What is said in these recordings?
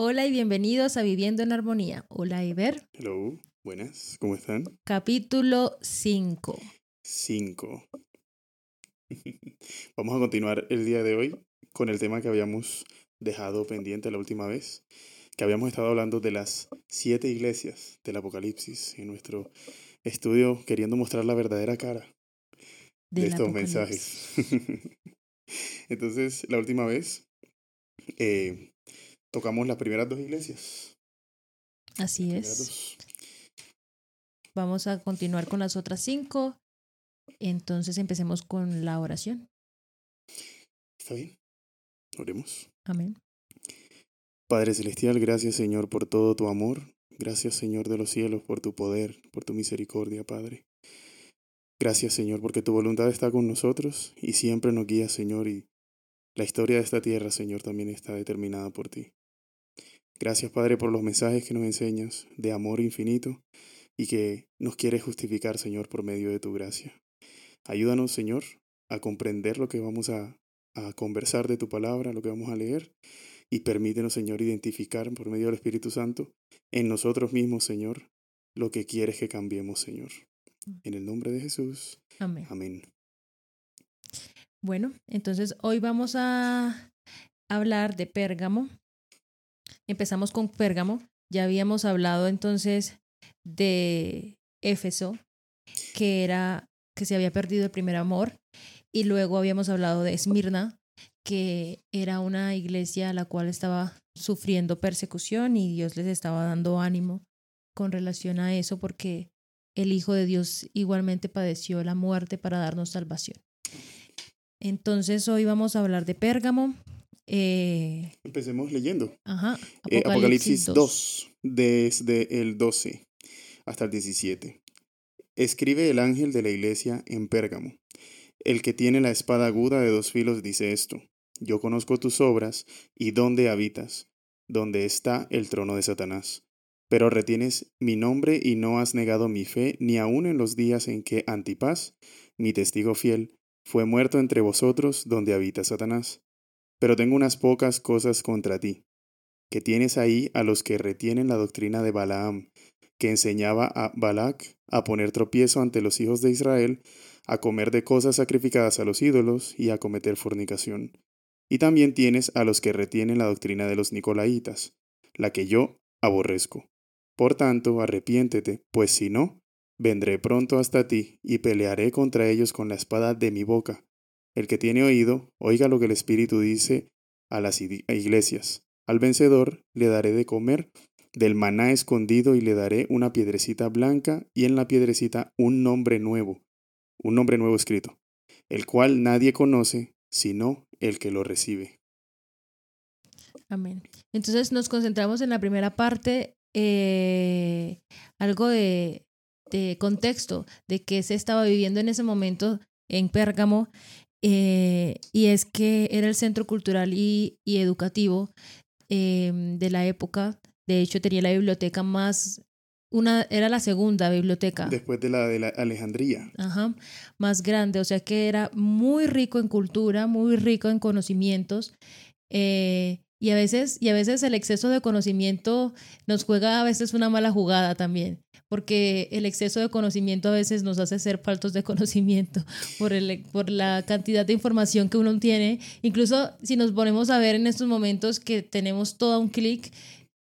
Hola y bienvenidos a Viviendo en Armonía. Hola, Iber. Hello, buenas, ¿cómo están? Capítulo 5. 5. Vamos a continuar el día de hoy con el tema que habíamos dejado pendiente la última vez, que habíamos estado hablando de las siete iglesias del Apocalipsis en nuestro estudio queriendo mostrar la verdadera cara de estos mensajes. Entonces, la última vez eh, tocamos las primeras dos iglesias. Así es. dos. Vamos a continuar con las otras cinco. Entonces empecemos con la oración. ¿Está bien? Oremos. Amén. Padre Celestial, gracias Señor por todo tu amor. Gracias Señor de los cielos por tu poder, por tu misericordia, Padre. Gracias Señor porque tu voluntad está con nosotros y siempre nos guía, Señor, y la historia de esta tierra, Señor, también está determinada por ti. Gracias, Padre, por los mensajes que nos enseñas de amor infinito y que nos quieres justificar, Señor, por medio de tu gracia. Ayúdanos, Señor, a comprender lo que vamos a, a conversar de tu palabra, lo que vamos a leer, y permítenos, Señor, identificar por medio del Espíritu Santo en nosotros mismos, Señor, lo que quieres que cambiemos, Señor. En el nombre de Jesús. Amén. Amén. Bueno, entonces hoy vamos a hablar de Pérgamo. Empezamos con Pérgamo. Ya habíamos hablado entonces de Éfeso, que era que se había perdido el primer amor, y luego habíamos hablado de Esmirna, que era una iglesia a la cual estaba sufriendo persecución y Dios les estaba dando ánimo con relación a eso porque el Hijo de Dios igualmente padeció la muerte para darnos salvación. Entonces hoy vamos a hablar de Pérgamo. Eh, Empecemos leyendo. ajá, Eh, Apocalipsis, 2, desde el 12 hasta el 17. Escribe el ángel de la iglesia en Pérgamo. El que tiene la espada aguda de dos filos dice esto. Yo conozco tus obras y dónde habitas, donde está el trono de Satanás. Pero retienes mi nombre y no has negado mi fe ni aun en los días en que Antipas, mi testigo fiel, fue muerto entre vosotros donde habita Satanás. Pero tengo unas pocas cosas contra ti que tienes ahí a los que retienen la doctrina de Balaam, que enseñaba a Balac a poner tropiezo ante los hijos de Israel, a comer de cosas sacrificadas a los ídolos y a cometer fornicación. Y también tienes a los que retienen la doctrina de los Nicolaitas, la que yo aborrezco. Por tanto, arrepiéntete, pues si no, vendré pronto hasta ti y pelearé contra ellos con la espada de mi boca. El que tiene oído, oiga lo que el Espíritu dice a las ig- iglesias. Al vencedor le daré de comer del maná escondido y le daré una piedrecita blanca y en la piedrecita un nombre nuevo, un nombre nuevo escrito, el cual nadie conoce sino el que lo recibe. Amén. Entonces nos concentramos en la primera parte, eh, algo de, de contexto de que se estaba viviendo en ese momento en Pérgamo, eh, y es que era el centro cultural y, y educativo eh, de la época. De hecho, tenía la biblioteca más, una, era la segunda biblioteca. Después de la de la Alejandría. Ajá, más grande, o sea que era muy rico en cultura, muy rico en conocimientos. eh, y a veces, y a veces el exceso de conocimiento nos juega a veces una mala jugada también, porque el exceso de conocimiento a veces nos hace ser faltos de conocimiento por, el, por la cantidad de información que uno tiene. Incluso si nos ponemos a ver en estos momentos que tenemos todo a un clic,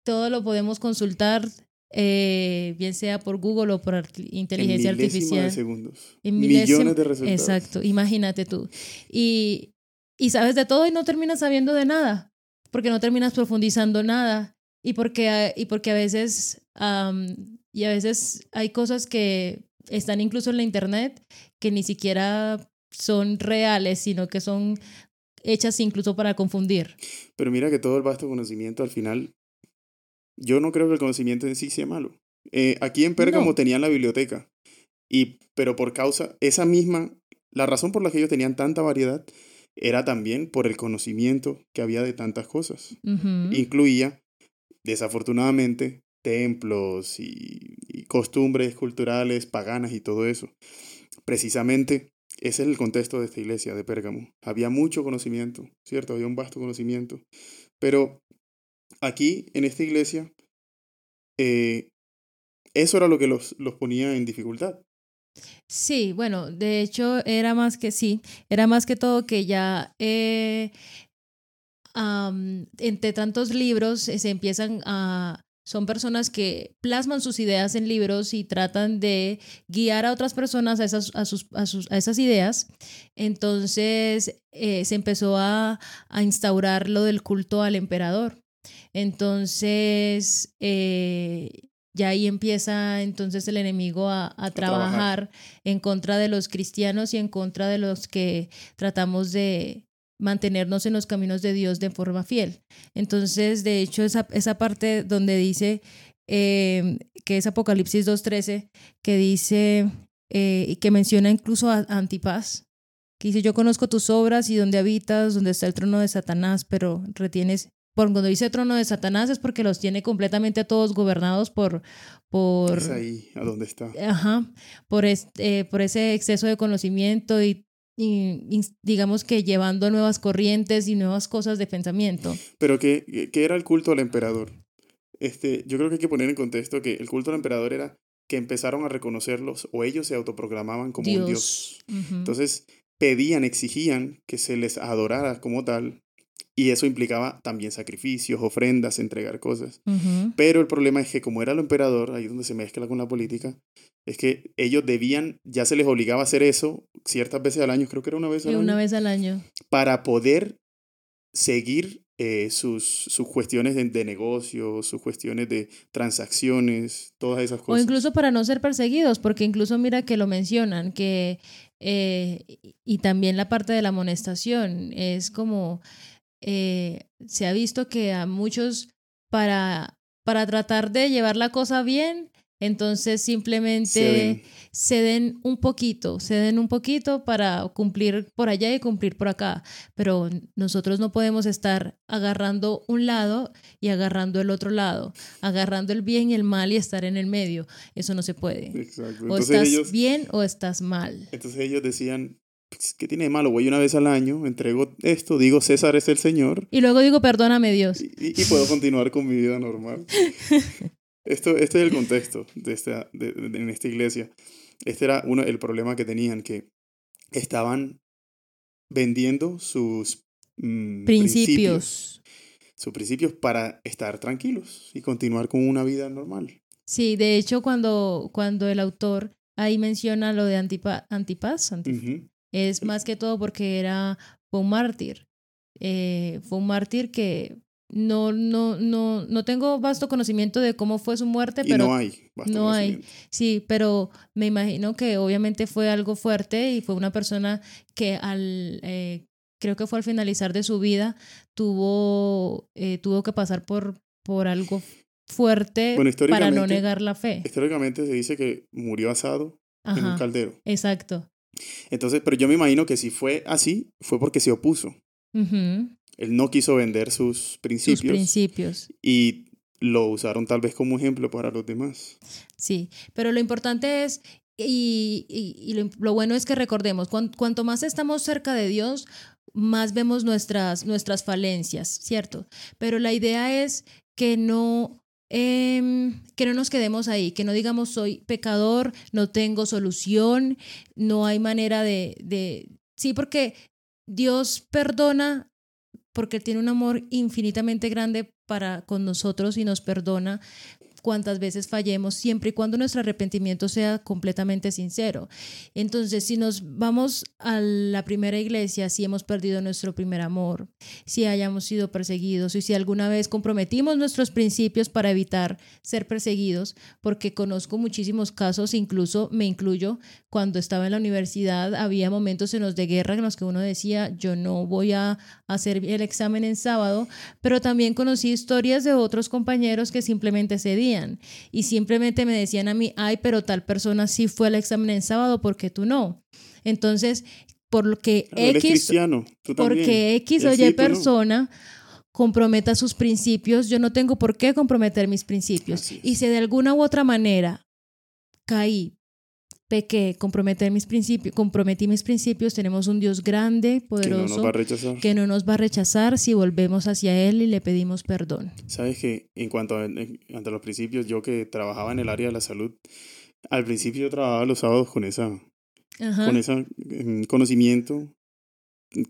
todo lo podemos consultar, eh, bien sea por Google o por inteligencia en artificial. de segundos. En Millones de resultados. Exacto, imagínate tú. Y, y sabes de todo y no terminas sabiendo de nada, porque no terminas profundizando nada y porque, y porque a veces, am, y a veces hay cosas que están incluso en la internet que ni siquiera son reales, sino que son hechas incluso para confundir. Pero mira que todo el vasto conocimiento al final, yo no creo que el conocimiento en sí sea malo. Eh, aquí en Pérgamo No. tenían la biblioteca, y, pero por causa, esa misma, la razón por la que ellos tenían tanta variedad era también por el conocimiento que había de tantas cosas. Incluía, desafortunadamente, templos y, costumbres culturales paganas y todo eso. Precisamente ese es el contexto de esta iglesia de Pérgamo. Había mucho conocimiento, ¿cierto? Había un vasto conocimiento. Pero aquí, en esta iglesia, eh, eso era lo que los, los ponía en dificultad. Sí, bueno, de hecho era más que sí, era más que todo que ya eh, entre tantos libros eh, se empiezan a... Son personas que plasman sus ideas en libros y tratan de guiar a otras personas a esas, a sus, a sus, a esas ideas. Entonces eh, se empezó a, a, instaurar lo del culto al emperador. Entonces, eh, ya ahí empieza entonces el enemigo a, a, trabajar, trabajar en contra de los cristianos y en contra de los que tratamos de mantenernos en los caminos de Dios de forma fiel. Entonces, de hecho, esa, esa parte donde dice eh, que es Apocalipsis 2.13, que dice eh, y que menciona incluso a Antipas, que dice, yo conozco tus obras y donde habitas, donde está el trono de Satanás, pero retienes por cuando dice trono de Satanás es porque los tiene completamente a todos gobernados por... por es ahí, a dónde está. Ajá, por, este, por ese exceso de conocimiento y, y, digamos que llevando nuevas corrientes y nuevas cosas de pensamiento. Pero ¿qué, qué era el culto al emperador? Este, yo creo que hay que poner en contexto que el culto al emperador era que empezaron a reconocerlos o ellos se autoproclamaban como dios. un dios. Entonces pedían, exigían que se les adorara como tal y eso implicaba también sacrificios, ofrendas, entregar cosas. Pero el problema es que como era el emperador, ahí donde se mezcla con la política, es que ellos debían, ya se les obligaba a hacer eso ciertas veces al año, creo que era una vez al año. Una vez al año. Para poder seguir eh, sus, sus cuestiones de, de negocio, sus cuestiones de transacciones, todas esas cosas. O incluso para no ser perseguidos, porque incluso mira que lo mencionan, que eh, y también la parte de la amonestación es como eh, se ha visto que a muchos para, para tratar de llevar la cosa bien, entonces simplemente ceden. un poquito, ceden un poquito para cumplir por allá y cumplir por acá. Pero nosotros no podemos estar agarrando un lado y agarrando el otro lado, agarrando el bien y el mal y estar en el medio. Eso no se puede. o estás bien o estás mal. Entonces ellos decían, pues, ¿qué tiene de malo? Voy una vez al año, entrego esto, digo César es el Señor. Y luego digo perdóname Dios. Y, puedo continuar con mi vida normal. esto, este es el contexto de esta, de, en esta iglesia. Este era uno, el problema que tenían, que estaban vendiendo sus mm, principios. Sus principios para estar tranquilos y continuar con una vida normal. Sí, de hecho, cuando, cuando el autor ahí menciona lo de antipa, Antipas, es más que todo porque era, fue un mártir. Eh, fue un mártir que no, no, no, no tengo vasto conocimiento de cómo fue su muerte, pero no hay. no hay. Sí, pero me imagino que obviamente fue algo fuerte y fue una persona que al, eh, creo que fue al finalizar de su vida, tuvo, eh, tuvo que pasar por, por algo fuerte para no negar la fe. Históricamente se dice que murió asado en un caldero. Exacto. Entonces, pero yo me imagino que si fue así, fue porque se opuso. Él no quiso vender sus principios. Sus principios. Y lo usaron tal vez como ejemplo para los demás. Sí, pero lo importante es, y, y, lo, bueno es que recordemos, cuanto más estamos cerca de Dios, más vemos nuestras, nuestras falencias, ¿cierto? Pero la idea es que no Em, que no nos quedemos ahí, que no digamos soy pecador, no tengo solución, no hay manera de, de... Sí, porque Dios perdona porque tiene un amor infinitamente grande para con nosotros y nos perdona, cuantas veces fallemos, siempre y cuando nuestro arrepentimiento sea completamente sincero. Entonces, si nos vamos a la primera iglesia, si hemos perdido nuestro primer amor, si hayamos sido perseguidos y si alguna vez comprometimos nuestros principios para evitar ser perseguidos, porque conozco muchísimos casos, incluso me incluyo, cuando estaba en la universidad había momentos en los de guerra en los que uno decía, yo no voy a hacer el examen en sábado, pero también conocí historias de otros compañeros que simplemente cedían y simplemente me decían a mí, ay, pero tal persona sí fue al examen en sábado, porque tú no? Entonces, por lo que X, porque X o Y persona comprometa sus principios, yo no tengo por qué comprometer mis principios. Y si de alguna u otra manera caí pequé, comprometer mis principios, comprometí mis principios, tenemos un Dios grande, Que no poderoso, nos va a rechazar. que no nos va a rechazar si volvemos hacia Él y le pedimos perdón. Sabes que en cuanto a, en- ante los principios, yo que trabajaba en el área de la salud, al principio yo trabajaba los sábados con esa, Ajá. con ese mm, conocimiento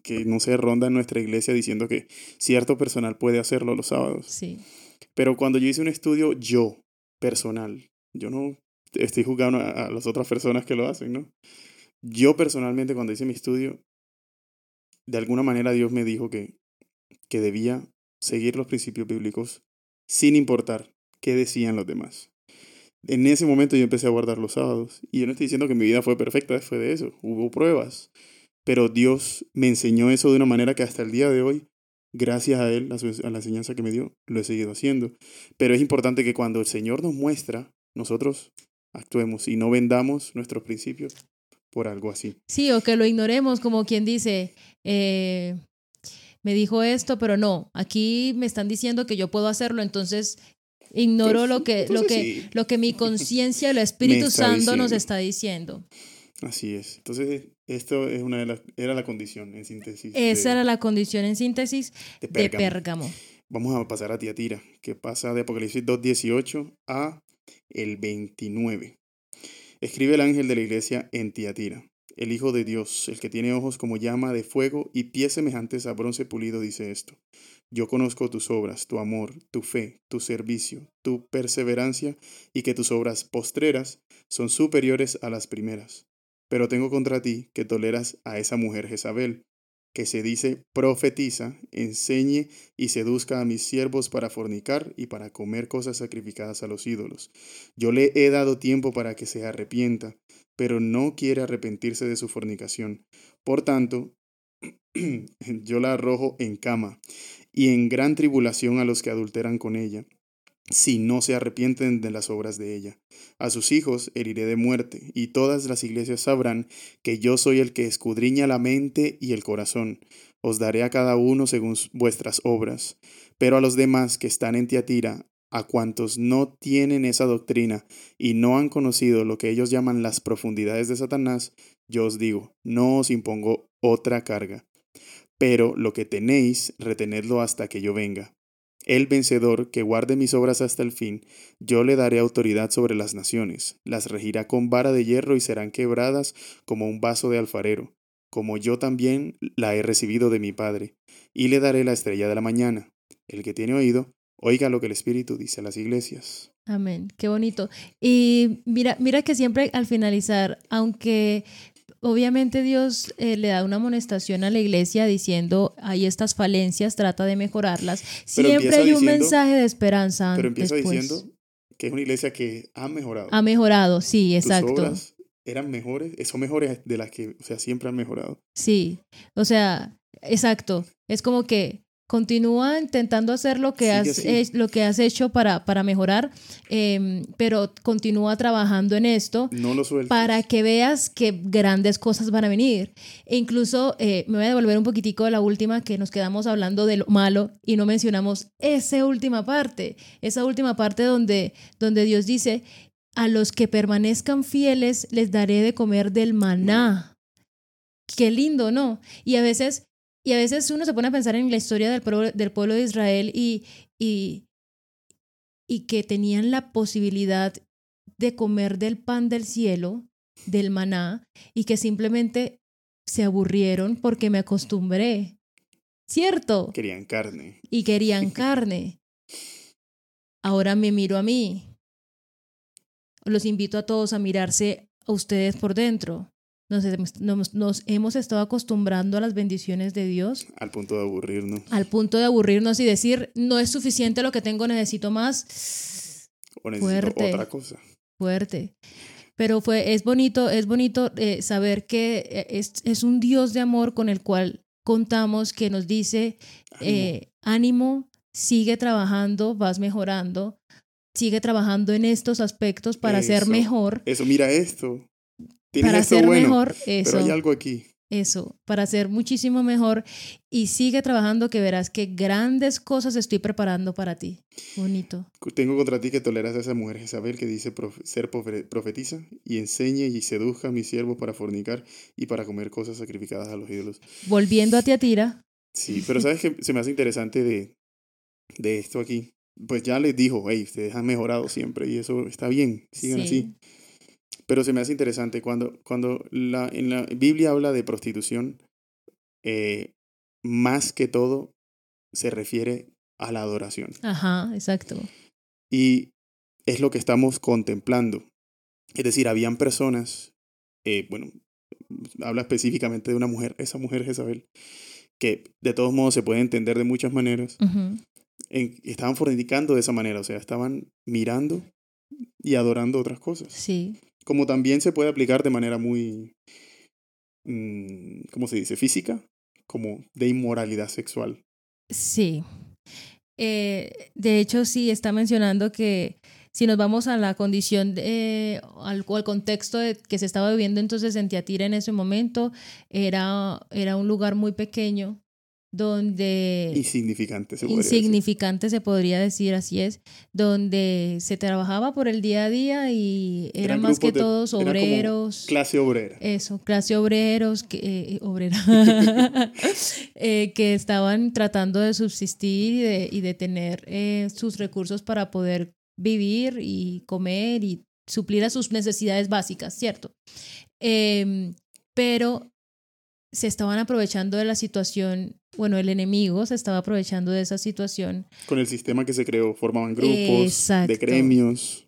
que no se ronda en nuestra iglesia diciendo que cierto personal puede hacerlo los sábados. Sí, Pero cuando yo hice un estudio, yo, personal, yo no estoy juzgando a, las otras personas que lo hacen, ¿no? Yo personalmente cuando hice mi estudio, de alguna manera Dios me dijo que, que debía seguir los principios bíblicos sin importar qué decían los demás. En ese momento yo empecé a guardar los sábados y yo no estoy diciendo que mi vida fue perfecta después de eso, hubo pruebas, pero Dios me enseñó eso de una manera que hasta el día de hoy, gracias a Él, a la enseñanza que me dio, lo he seguido haciendo. Pero es importante que cuando el Señor nos muestra, nosotros actuemos y no vendamos nuestros principios por algo así. sí, o que lo ignoremos como quien dice, eh, me dijo esto, pero no, aquí me están diciendo que yo puedo hacerlo, entonces ignoro Entonces- lo que, lo que, sí. lo que mi conciencia, el Espíritu Santo nos está diciendo. Así es. Entonces, esto es una de las, era la condición en síntesis. Esa de- era la condición en síntesis de. Pérgamo. Vamos a pasar a Tiatira, que pasa de Apocalipsis 2.18 a el 29. Escribe el ángel de la iglesia en Tiatira. El Hijo de Dios, el que tiene ojos como llama de fuego y pies semejantes a bronce pulido, dice esto. Yo conozco tus obras, tu amor, tu fe, tu servicio, tu perseverancia, y que tus obras postreras son superiores a las primeras. Pero tengo contra ti que toleras a esa mujer Jezabel, que se dice profetiza, enseñe y seduzca a mis siervos para fornicar y para comer cosas sacrificadas a los ídolos. Yo le he dado tiempo para que se arrepienta, pero no quiere arrepentirse de su fornicación. Por tanto, yo la arrojo en cama y en gran tribulación a los que adulteran con ella, si no se arrepienten de las obras de ella. A sus hijos heriré de muerte, y todas las iglesias sabrán que yo soy el que escudriña la mente y el corazón. Os daré a cada uno según vuestras obras. Pero a los demás que están en Tiatira, a cuantos no tienen esa doctrina y no han conocido lo que ellos llaman las profundidades de Satanás, yo os digo, no os impongo otra carga. Pero lo que tenéis, retenedlo hasta que yo venga. El vencedor, que guarde mis obras hasta el fin, yo le daré autoridad sobre las naciones, las regirá con vara de hierro y serán quebradas como un vaso de alfarero, como yo también la he recibido de mi Padre, y le daré la estrella de la mañana. El que tiene oído, oiga lo que el Espíritu dice a las iglesias. Amén, qué bonito. Y mira, mira que siempre al finalizar, aunque obviamente Dios eh, le da una amonestación a la iglesia diciendo hay estas falencias, trata de mejorarlas, siempre hay un diciendo- mensaje de esperanza. Pero empieza después. diciendo que es una iglesia que ha mejorado. Ha mejorado, sí, Tus exacto. obras eran mejores, eh, son mejores de las que, o sea, siempre han mejorado. Sí, o sea, exacto. Es como que continúa intentando hacer lo que, has, lo que has hecho para, para mejorar, em, pero continúa trabajando en esto No lo para que veas que grandes cosas van a venir. E incluso eh, me voy a devolver un poquitico a la última que nos quedamos hablando de lo malo y no mencionamos esa última parte, esa última parte donde, donde Dios dice, a los que permanezcan fieles les daré de comer del maná. Qué lindo, ¿no? Y a veces, y a veces uno se pone a pensar en la historia del pueblo, del pueblo de Israel y, y, y que tenían la posibilidad de comer del pan del cielo, del maná, y que simplemente se aburrieron porque me acostumbré. ¿Cierto? Querían carne. Y querían carne. Ahora me miro a mí. Los invito a todos a mirarse a ustedes por dentro. Nos, hem- nos- nos hemos estado acostumbrando a las bendiciones de Dios Al punto de aburrirnos. al punto de aburrirnos y decir, no es suficiente lo que tengo, necesito más O necesito Fuerte. otra cosa. fuerte. Pero fue, es bonito, es bonito eh, saber que eh, es, es un Dios de amor con el cual contamos, que nos dice, Ánimo. eh, ánimo, sigue trabajando, vas mejorando, sigue trabajando en estos aspectos para ser mejor, Eso, mira esto. Tienes para esto ser bueno, mejor, Pero eso. hay algo aquí. eso, para ser muchísimo mejor y sigue trabajando que verás que grandes cosas estoy preparando para ti. Bonito. Tengo contra ti que toleras a esa mujer Jezabel que dice ser profetiza y enseñe y seduzca a mis siervos para fornicar y para comer cosas sacrificadas a los ídolos. Volviendo a Tiatira. Sí, pero sabes que se me hace interesante de, de esto aquí. Pues ya les dijo, hey, ustedes han mejorado siempre y eso está bien, sigan así. Pero se me hace interesante cuando, cuando la, en la Biblia habla de prostitución, eh, más que todo se refiere a la adoración. Ajá, exacto. Y es lo que estamos contemplando. Es decir, habían personas, eh, bueno, habla específicamente de una mujer, esa mujer Jezabel, que de todos modos se puede entender de muchas maneras, estaban fornicando de esa manera, o sea, estaban mirando y adorando otras cosas. Sí. Como también se puede aplicar de manera muy, mm, ¿cómo se dice? Física, como de inmoralidad sexual. Sí. Eh, de hecho, sí, está mencionando que si nos vamos a la condición, de, al, al, contexto de, que se estaba viviendo entonces en Tiatira en ese momento, era, era un lugar muy pequeño donde... Insignificante, se Insignificante, se podría decir, así es, donde se trabajaba por el día a día y eran, más que todos obreros. Clase obrera. Eso, clase obreros, que, eh, obrera, eh, que estaban tratando de subsistir y de, y de tener eh, sus recursos para poder vivir y comer y suplir a sus necesidades básicas, ¿cierto? Em, pero se estaban aprovechando de la situación, bueno, el enemigo se estaba aprovechando de esa situación. Con el sistema que se creó, formaban grupos de gremios,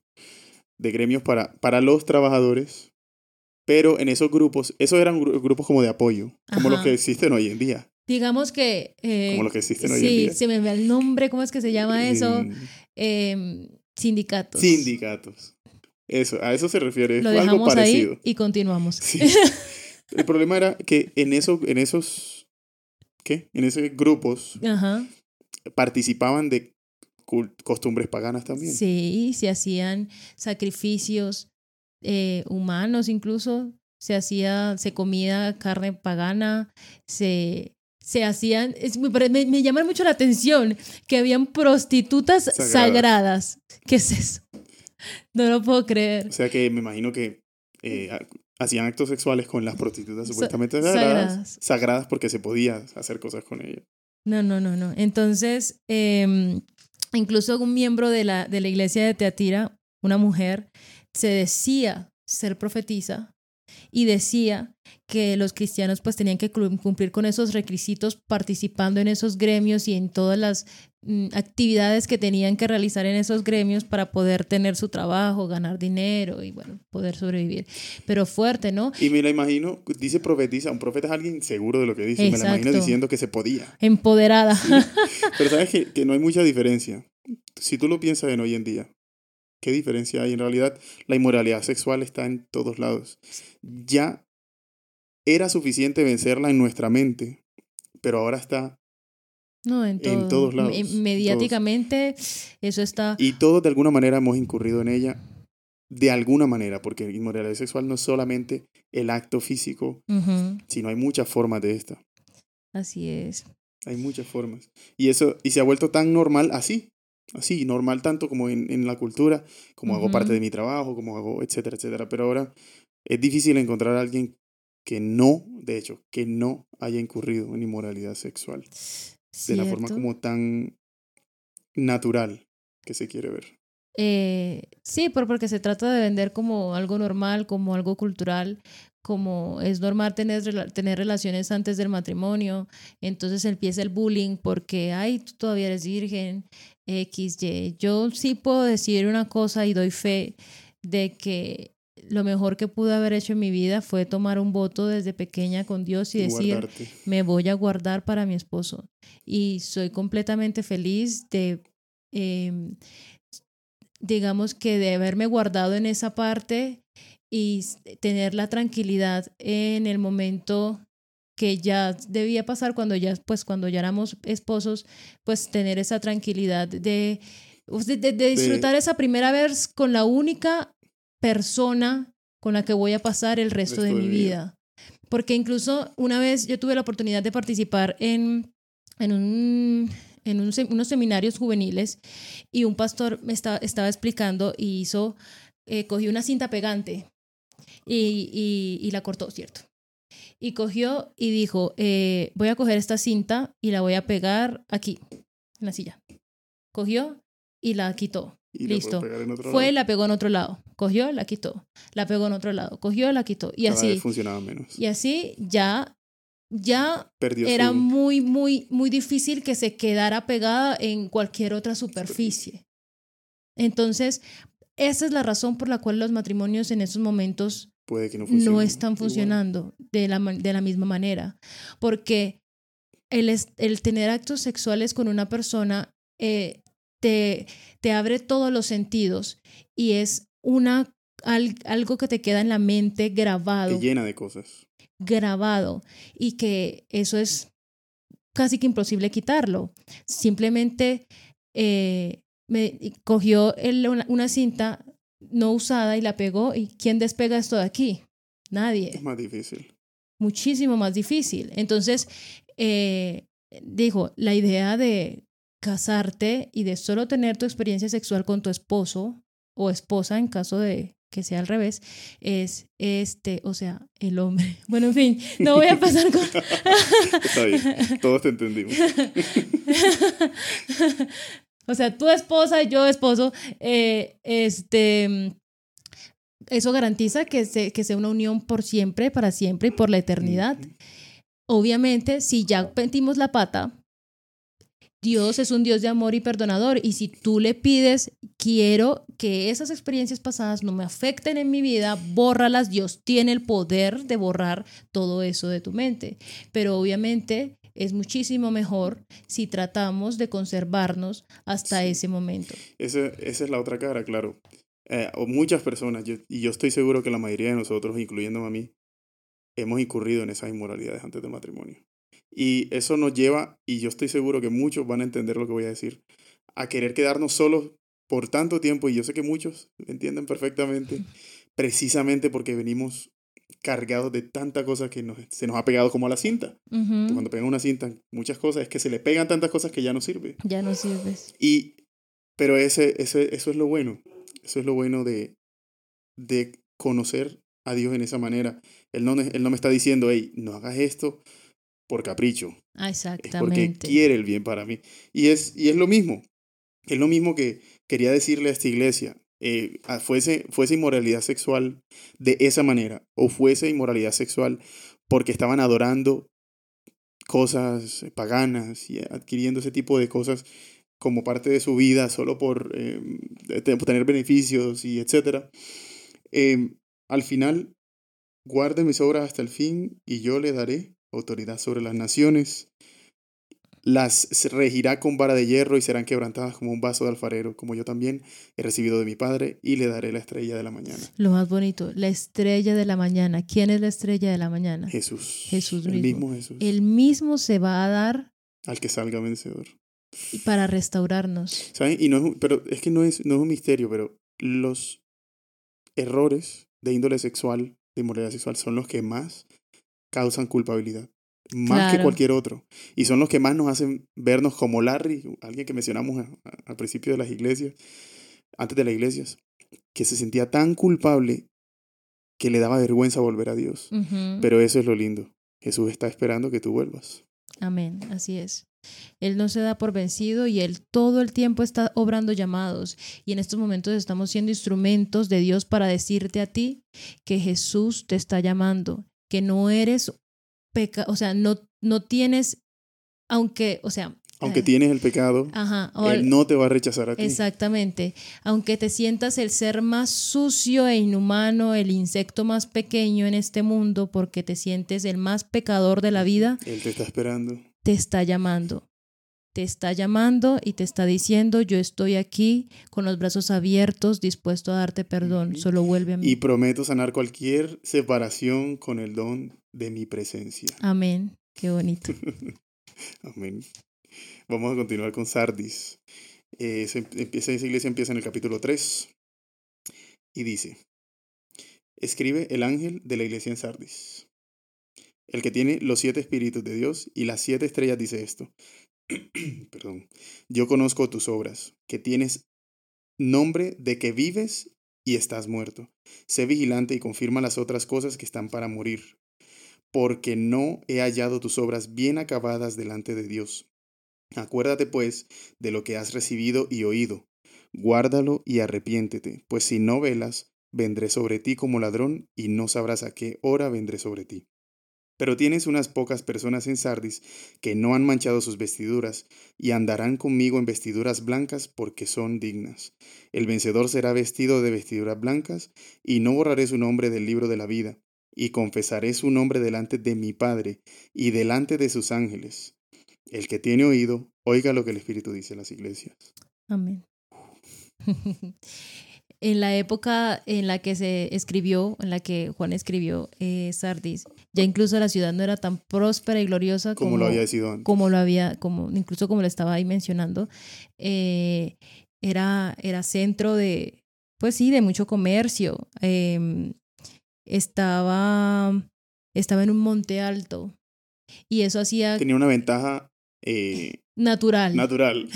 de gremios para, para los trabajadores, pero en esos grupos, esos eran grupos como de apoyo, como los que existen hoy en día. Digamos que... Eh, como los que existen hoy en día. Sí, se me ve el nombre, ¿cómo es que se llama eso? Em, sindicatos. Sindicatos. Eso, a eso se refiere. Lo dejamos algo parecido. ahí y continuamos. Sí. El problema era que en, eso, en esos, En esos grupos participaban de costumbres paganas también. Sí, se hacían sacrificios eh, humanos incluso, se hacía, se comía carne pagana, se, se hacían, es, me, me, llama mucho la atención que habían prostitutas sagradas. ¿Qué es eso? No lo puedo creer. O sea que me imagino que eh, hacían actos sexuales con las prostitutas supuestamente sagradas, sagradas, porque se podía hacer cosas con ellas. No, no, no, no. Entonces, eh, incluso un miembro de la, de la iglesia de Teatira, una mujer, se decía ser profetisa y decía que los cristianos pues tenían que cumplir con esos requisitos participando en esos gremios y en todas las mm, actividades que tenían que realizar en esos gremios para poder tener su trabajo, ganar dinero y bueno, poder sobrevivir. Pero fuerte, ¿no? Y me la imagino, dice profetiza, un profeta es alguien seguro de lo que dice, me la imagino diciendo que se podía. Empoderada. Pero sabes que, que no hay mucha diferencia. Si tú lo piensas en hoy en día, ¿Qué diferencia hay? En realidad, la inmoralidad sexual está en todos lados. Ya era suficiente vencerla en nuestra mente, pero ahora está no, en, todos lados. Mediáticamente, eso está... Y todos de alguna manera hemos incurrido en ella, de alguna manera, porque inmoralidad sexual no es solamente el acto físico, sino hay muchas formas de esta. Así es. Hay muchas formas. Y eso, y se ha vuelto tan normal así, así, normal tanto como en, en la cultura, como hago parte de mi trabajo, como hago, etcétera, etcétera. Pero ahora es difícil encontrar a alguien que no, de hecho, que no haya incurrido en inmoralidad sexual. De la forma como tan natural que se quiere ver. Eh, sí, porque se trata de vender como algo normal, como algo cultural, como es normal tener, tener relaciones antes del matrimonio, entonces empieza el bullying porque, ay, tú todavía eres virgen, X, Y. Yo sí puedo decir una cosa y doy fe de que lo mejor que pude haber hecho en mi vida fue tomar un voto desde pequeña con Dios y, decir, me voy a guardar para mi esposo. Y soy completamente feliz de, em, digamos que de haberme guardado en esa parte y tener la tranquilidad en el momento que ya debía pasar cuando ya pues cuando ya éramos esposos pues tener esa tranquilidad de de, de disfrutar esa primera vez con la única persona con la que voy a pasar el resto, de, mi vida. Porque incluso una vez yo tuve la oportunidad de participar en, en, un, en un unos seminarios juveniles y un pastor me estaba, estaba explicando y hizo, eh, cogió una cinta pegante y, y, y la cortó, ¿cierto? Y cogió y dijo, eh, voy a coger esta cinta y la voy a pegar aquí, en la silla. Cogió y la quitó. Y Listo. Fue, lado. la pegó en otro lado. Cogió, la quitó. La pegó en otro lado. Cogió, la quitó. Y Cada así. funcionaba menos. Y así ya, ya Perdió era su- muy, muy, muy difícil que se quedara pegada en cualquier otra superficie. Entonces, esa es la razón por la cual los matrimonios en esos momentos puede que no no están igual. funcionando de la, de la misma manera. Porque el, es- el tener actos sexuales con una persona eh, te, te abre todos los sentidos y es una, al- algo que te queda en la mente grabado Te llena de cosas. grabado y que eso es casi que imposible quitarlo. Simplemente eh, me cogió el- una, una cinta no usada y la pegó y ¿quién despega esto de aquí? Nadie. Es más difícil. Muchísimo más difícil. Entonces, eh, dijo, la idea de casarte y de solo tener tu experiencia sexual con tu esposo o esposa en caso de que sea al revés, es este, o sea, el hombre. Bueno, en fin, no voy a pasar con... Está bien. Todos te entendimos. o sea, tu esposa y yo esposo, eh, este, eso garantiza que, se, que sea una unión por siempre, para siempre y por la eternidad. Obviamente, si ya metimos la pata, Dios es un Dios de amor y perdonador. Y si tú le pides, quiero que esas experiencias pasadas no me afecten en mi vida, bórralas. Dios tiene el poder de borrar todo eso de tu mente. Pero obviamente es muchísimo mejor si tratamos de conservarnos hasta Sí. ese momento. Esa, esa es la otra cara, claro. Eh, o muchas personas, yo- y yo estoy seguro que la mayoría de nosotros, incluyéndome a mí, hemos incurrido en esas inmoralidades antes del matrimonio. Y eso nos lleva, y yo estoy seguro que muchos van a entender lo que voy a decir, a querer quedarnos solos por tanto tiempo, y yo sé que muchos entienden perfectamente, precisamente porque venimos cargados de tanta cosa que nos- se nos ha pegado como a la cinta. Cuando pegan una cinta, muchas cosas, es que se le pegan tantas cosas que ya no sirve. Ya no sirves. Y, pero ese, ese, eso es lo bueno. Eso es lo bueno de, de conocer a Dios en esa manera. Él no, él no me está diciendo, hey, no hagas esto por capricho. Ah, Es porque Exactamente. quiere el bien para mí. Y es, y es lo mismo. Es lo mismo que quería decirle a esta iglesia. Eh, fuese, fuese inmoralidad sexual de esa manera, o fuese inmoralidad sexual porque estaban adorando cosas paganas y adquiriendo ese tipo de cosas como parte de su vida solo por eh, te- tener beneficios y etcétera. Eh, al final, guarde mis obras hasta el fin y yo le daré autoridad sobre las naciones. Las regirá con vara de hierro y serán quebrantadas como un vaso de alfarero, como yo también he recibido de mi Padre y le daré la estrella de la mañana. Lo más bonito, la estrella de la mañana. ¿Quién es la estrella de la mañana? Jesús. Jesús el mismo. mismo Jesús. Él mismo se va a dar Al que salga vencedor. y para restaurarnos. ¿Saben? Y no es, pero es que no es, no es un misterio, pero los errores de índole sexual, de inmoralidad sexual, son los que más causan culpabilidad. Más que cualquier otro. Y son los que más nos hacen vernos como Larry, alguien que mencionamos a- a- al principio de las iglesias, antes de las iglesias, que se sentía tan culpable que le daba vergüenza volver a Dios. Pero eso es lo lindo. Jesús está esperando que tú vuelvas. Amén, así es. Él no se da por vencido y Él todo el tiempo está obrando llamados. Y en estos momentos estamos siendo instrumentos de Dios para decirte a ti que Jesús te está llamando, que no eres peca, o sea, no, no tienes, aunque, o sea, Aunque eh, tienes el pecado, ajá, o- Él no te va a rechazar a ti. Exactamente. Aunque te sientas el ser más sucio e inhumano, el insecto más pequeño en este mundo, porque te sientes el más pecador de la vida, Él te está esperando. te está llamando. Te está llamando y te está diciendo, yo estoy aquí con los brazos abiertos, dispuesto a darte perdón, solo vuelve a mí. Y prometo sanar cualquier separación con el don de mi presencia. Amén. Qué bonito. Amén. Vamos a continuar con Sardis. Eh, se empieza, esa iglesia empieza en el capítulo 3 y dice, escribe el ángel de la iglesia en Sardis. El que tiene los siete espíritus de Dios y las siete estrellas dice esto. Perdón. Yo conozco tus obras, que tienes nombre de que vives y estás muerto. Sé vigilante y confirma las otras cosas que están para morir, porque no he hallado tus obras bien acabadas delante de Dios. Acuérdate, pues, de lo que has recibido y oído. Guárdalo y arrepiéntete, pues si no velas, vendré sobre ti como ladrón y no sabrás a qué hora vendré sobre ti. Pero tienes unas pocas personas en Sardis que no han manchado sus vestiduras y andarán conmigo en vestiduras blancas porque son dignas. El vencedor será vestido de vestiduras blancas y no borraré su nombre del libro de la vida y confesaré su nombre delante de mi Padre y delante de sus ángeles. El que tiene oído, oiga lo que el Espíritu dice a las iglesias. Amén. en la época en la que se escribió, en la que Juan escribió eh, Sardis, ya incluso la ciudad no era tan próspera y gloriosa como, lo había sido antes. Como lo había, como, incluso como lo estaba ahí mencionando. Eh, era, era centro de, pues sí, de mucho comercio. Em, estaba, estaba en un monte alto. Y eso hacía... Tenía una ventaja eh, natural. Natural.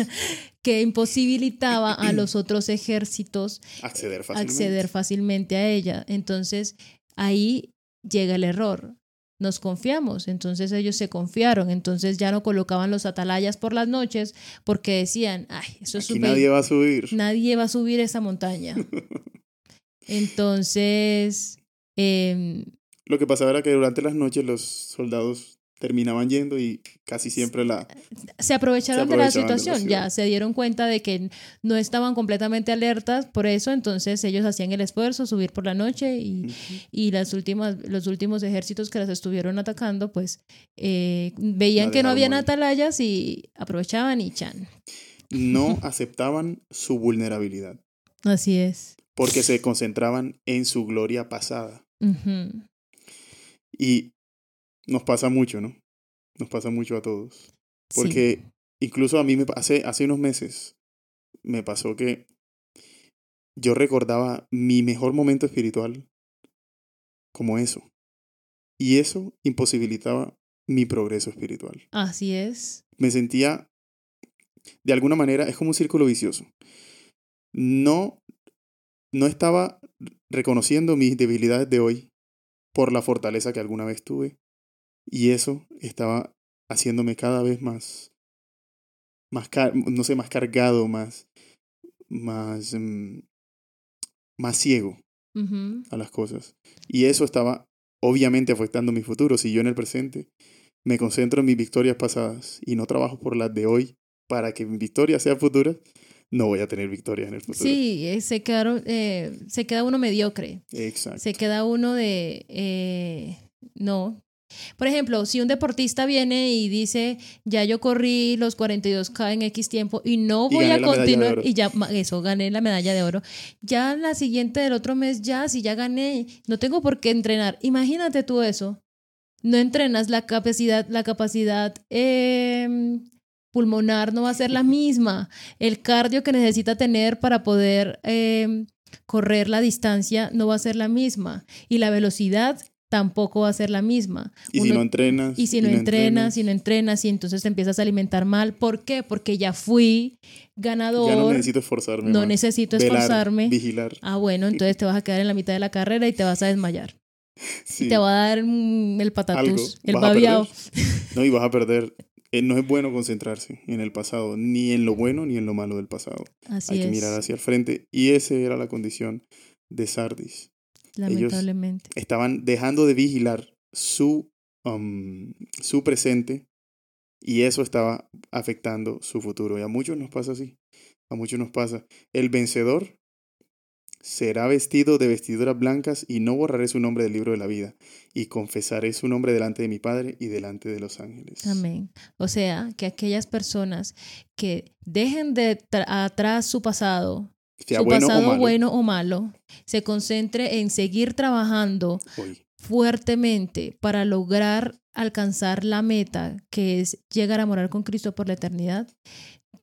que imposibilitaba a los otros ejércitos acceder fácilmente. acceder fácilmente a ella. Entonces ahí llega el error. Nos confiamos, entonces ellos se confiaron, entonces ya no colocaban los atalayas por las noches porque decían, ay, eso es Aquí nadie va a subir. Nadie va a subir esa montaña. entonces... Eh, Lo que pasaba era que durante las noches los soldados terminaban yendo y casi siempre la... Se aprovecharon, de, la situación, ya se dieron cuenta de que no estaban completamente alertas, por eso entonces ellos hacían el esfuerzo, subir por la noche y, y las últimas, los últimos ejércitos que las estuvieron atacando, pues eh, veían que no habían atalayas y aprovechaban y chan. No aceptaban su vulnerabilidad. Así es. Porque se concentraban en su gloria pasada. Y nos pasa mucho, ¿no? Nos pasa mucho a todos. Porque incluso a mí me hace, hace unos meses me pasó que yo recordaba mi mejor momento espiritual como eso. Y eso imposibilitaba mi progreso espiritual. Así es. Me sentía, de alguna manera, es como un círculo vicioso. No, no estaba reconociendo mis debilidades de hoy por la fortaleza que alguna vez tuve. Y eso estaba haciéndome cada vez más, más no sé, más cargado, más, más, mm, más ciego a las cosas. Y eso estaba obviamente afectando mi futuro. Si yo en el presente me concentro en mis victorias pasadas y no trabajo por las de hoy para que mi victoria sea futura, no voy a tener victorias en el futuro. Sí, eh, se, quedaron, eh, se queda uno mediocre. Exacto. Se queda uno de, eh, no, por ejemplo, si un deportista viene y dice, ya yo corrí los 42K en X tiempo y no voy a continuar, y ya, eso, gané la medalla de oro, ya la siguiente del otro mes, ya, si ya gané, no tengo por qué entrenar. Imagínate tú eso. No entrenas la capacidad, la capacidad em, pulmonar no va a ser la misma. El cardio que necesita tener para poder em, correr la distancia no va a ser la misma. Y la velocidad tampoco va a ser la misma. Y si no entrenas. Y si no, entrenas, y no entrenas, y entonces te empiezas a alimentar mal. ¿Por qué? Porque ya fui ganador. Ya no necesito esforzarme. No necesito esforzarme. Vigilar. Ah, bueno, entonces te vas a quedar en la mitad de la carrera y te vas a desmayar. Y te va a dar el patatús, el babiao. No, y vas a perder. Eh, no es bueno concentrarse en el pasado, ni en lo bueno ni en lo malo del pasado. Así Hay que mirar hacia el frente. Y esa era la condición de Sardis. Lamentablemente. estaban dejando de vigilar su, um, su presente y eso estaba afectando su futuro. Y a muchos nos pasa así. A muchos nos pasa. El vencedor será vestido de vestiduras blancas y no borraré su nombre del libro de la vida y confesaré su nombre delante de mi Padre y delante de los ángeles. Amén. O sea, que aquellas personas que dejen de atrás su pasado, su pasado bueno o malo, se concentre en seguir trabajando fuertemente para lograr alcanzar la meta que es llegar a morar con Cristo por la eternidad,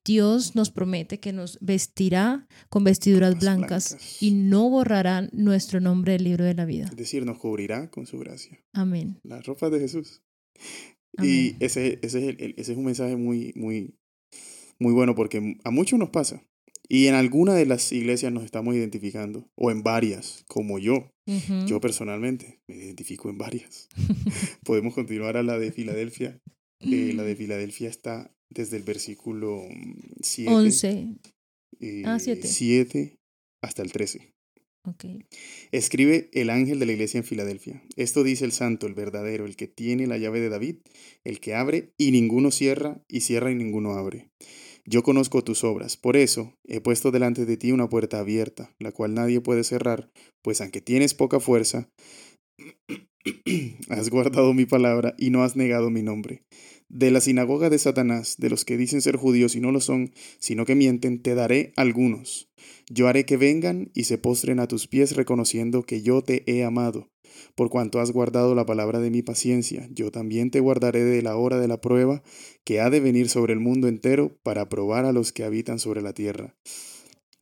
Dios nos promete que nos vestirá con vestiduras Las blancas, blancas. y no borrará nuestro nombre del libro de la vida. Es decir, nos cubrirá con su gracia. Amén. La ropa de Jesús. Y Amén. ese, ese, es el- ese es un mensaje muy, muy, muy bueno porque a muchos nos pasa. Y en alguna de las iglesias nos estamos identificando, o en varias, como yo. Ujú. Yo personalmente me identifico en varias. Podemos continuar a la de Filadelfia. Eh, la de Filadelfia está desde el versículo 7, 11. Ah, siete. 7 hasta el 13. Ok. Escribe el ángel de la iglesia en Filadelfia. Esto dice el santo, el verdadero, el que tiene la llave de David, el que abre y ninguno cierra, y cierra y ninguno abre. Yo conozco tus obras, por eso he puesto delante de ti una puerta abierta, la cual nadie puede cerrar, pues aunque tienes poca fuerza, has guardado mi palabra y no has negado mi nombre. De la sinagoga de Satanás, de los que dicen ser judíos y no lo son, sino que mienten, te daré algunos. Yo haré que vengan y se postren a tus pies reconociendo que yo te he amado. Por cuanto has guardado la palabra de mi paciencia, yo también te guardaré de la hora de la prueba que ha de venir sobre el mundo entero para probar a los que habitan sobre la tierra.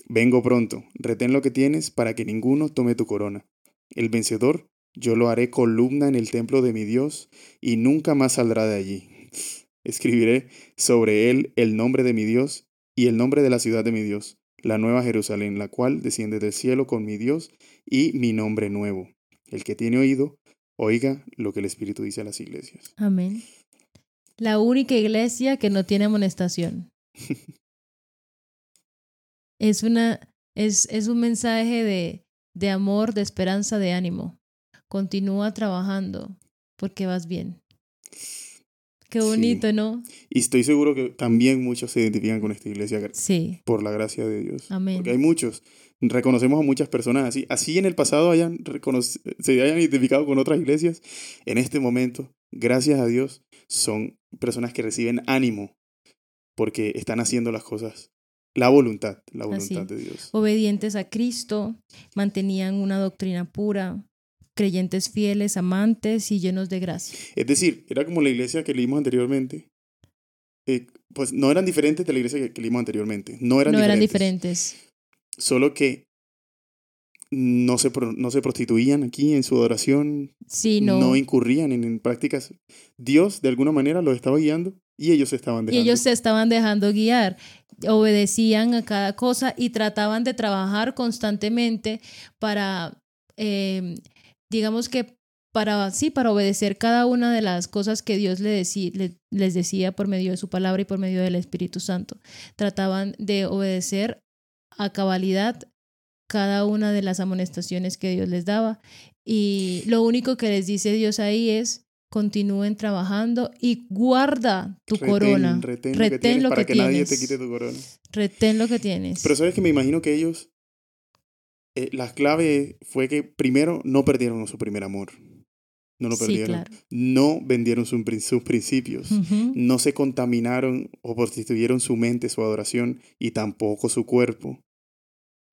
Vengo pronto, retén lo que tienes para que ninguno tome tu corona. El vencedor, yo lo haré columna en el templo de mi Dios y nunca más saldrá de allí. Escribiré sobre él el nombre de mi Dios y el nombre de la ciudad de mi Dios, la nueva Jerusalén, la cual desciende del cielo con mi Dios y mi nombre nuevo. El que tiene oído, oiga lo que el Espíritu dice a las iglesias. Amén. La única iglesia que no tiene amonestación. es una es, es un mensaje de, de amor, de esperanza, de ánimo. Continúa trabajando porque vas bien. Qué Sí. bonito, ¿no? Y estoy seguro que también muchos se identifican con esta iglesia Sí. por la gracia de Dios. Amén. Porque hay muchos. Reconocemos a muchas personas así. Así en el pasado hayan se hayan identificado con otras iglesias. En este momento, gracias a Dios, son personas que reciben ánimo porque están haciendo las cosas. La voluntad, la Así. voluntad de Dios. Obedientes a Cristo, mantenían una doctrina pura, creyentes fieles, amantes y llenos de gracia. Es decir, era como la iglesia que leímos anteriormente. Eh, pues no eran diferentes de la iglesia que, que leímos anteriormente. No eran no eran diferentes. diferentes. Solo que no se, no se prostituían aquí en su adoración, Sí, no, no. incurrían en, en prácticas. Dios de alguna manera los estaba guiando y ellos se estaban Y dejando. ellos se estaban dejando guiar, obedecían a cada cosa y trataban de trabajar constantemente para, eh, digamos que para, sí, para obedecer cada una de las cosas que Dios le decí- le- les decía por medio de su palabra y por medio del Espíritu Santo. Trataban de obedecer a cabalidad cada una de las amonestaciones que Dios les daba. Y lo único que les dice Dios ahí es, continúen trabajando y guarda tu Retén- corona. retén, lo que tienes lo para que, nadie te quite tu corona. Retén lo que tienes. Pero sabes que me imagino que ellos, eh, la clave fue que primero no perdieron su primer amor. No lo sí, perdieron. claro. No vendieron su sus principios. No se contaminaron o prostituyeron su mente, su adoración y tampoco su cuerpo.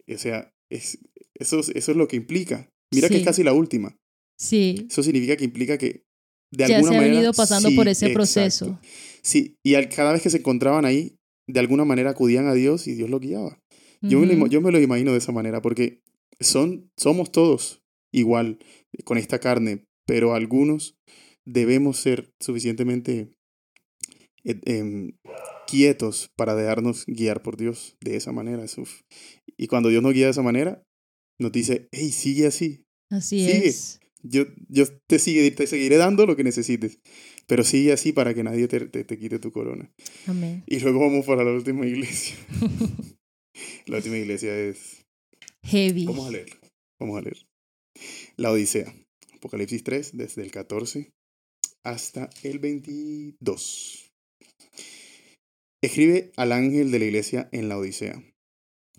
O sea, es, eso, es- eso es lo que implica. Mira que es casi la última. Sí, Eso significa que implica que de ya alguna se ha manera. venido pasando sí, por ese exacto. proceso. Sí, y al- cada vez que se encontraban ahí, de alguna manera acudían a Dios y Dios los guiaba. Yo, me lo, yo me lo imagino de esa manera, porque son, somos todos igual con esta carne, pero algunos debemos ser suficientemente eh, em, quietos para dejarnos guiar por Dios de esa manera. uf. Y cuando Dios nos guía de esa manera, nos dice, hey, sigue así. Así sigue. es. Yo, yo te, sigue, te seguiré dando lo que necesites, pero sigue así para que nadie te, te- te quite tu corona. Amén. Y luego vamos para la última iglesia. la última iglesia es Heavy. Vamos a leerlo. Vamos a leer. La Odisea. Apocalipsis 3, desde el 14 hasta el 22. Escribe al ángel de la iglesia en la Odisea.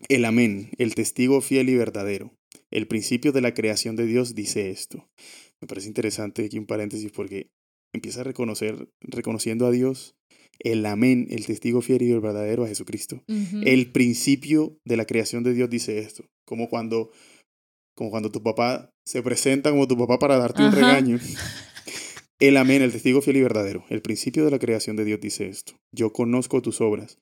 El Amén, el testigo fiel y verdadero. El principio de la creación de Dios dice esto. Me parece interesante aquí un paréntesis porque empieza a reconocer, reconociendo a Dios, el Amén, el testigo fiel y verdadero a Jesucristo. El principio de la creación de Dios dice esto, como cuando, como cuando tu papá se presenta como tu papá para darte un regaño. El amén, el testigo fiel y verdadero. El principio de la creación de Dios dice esto. Yo conozco tus obras,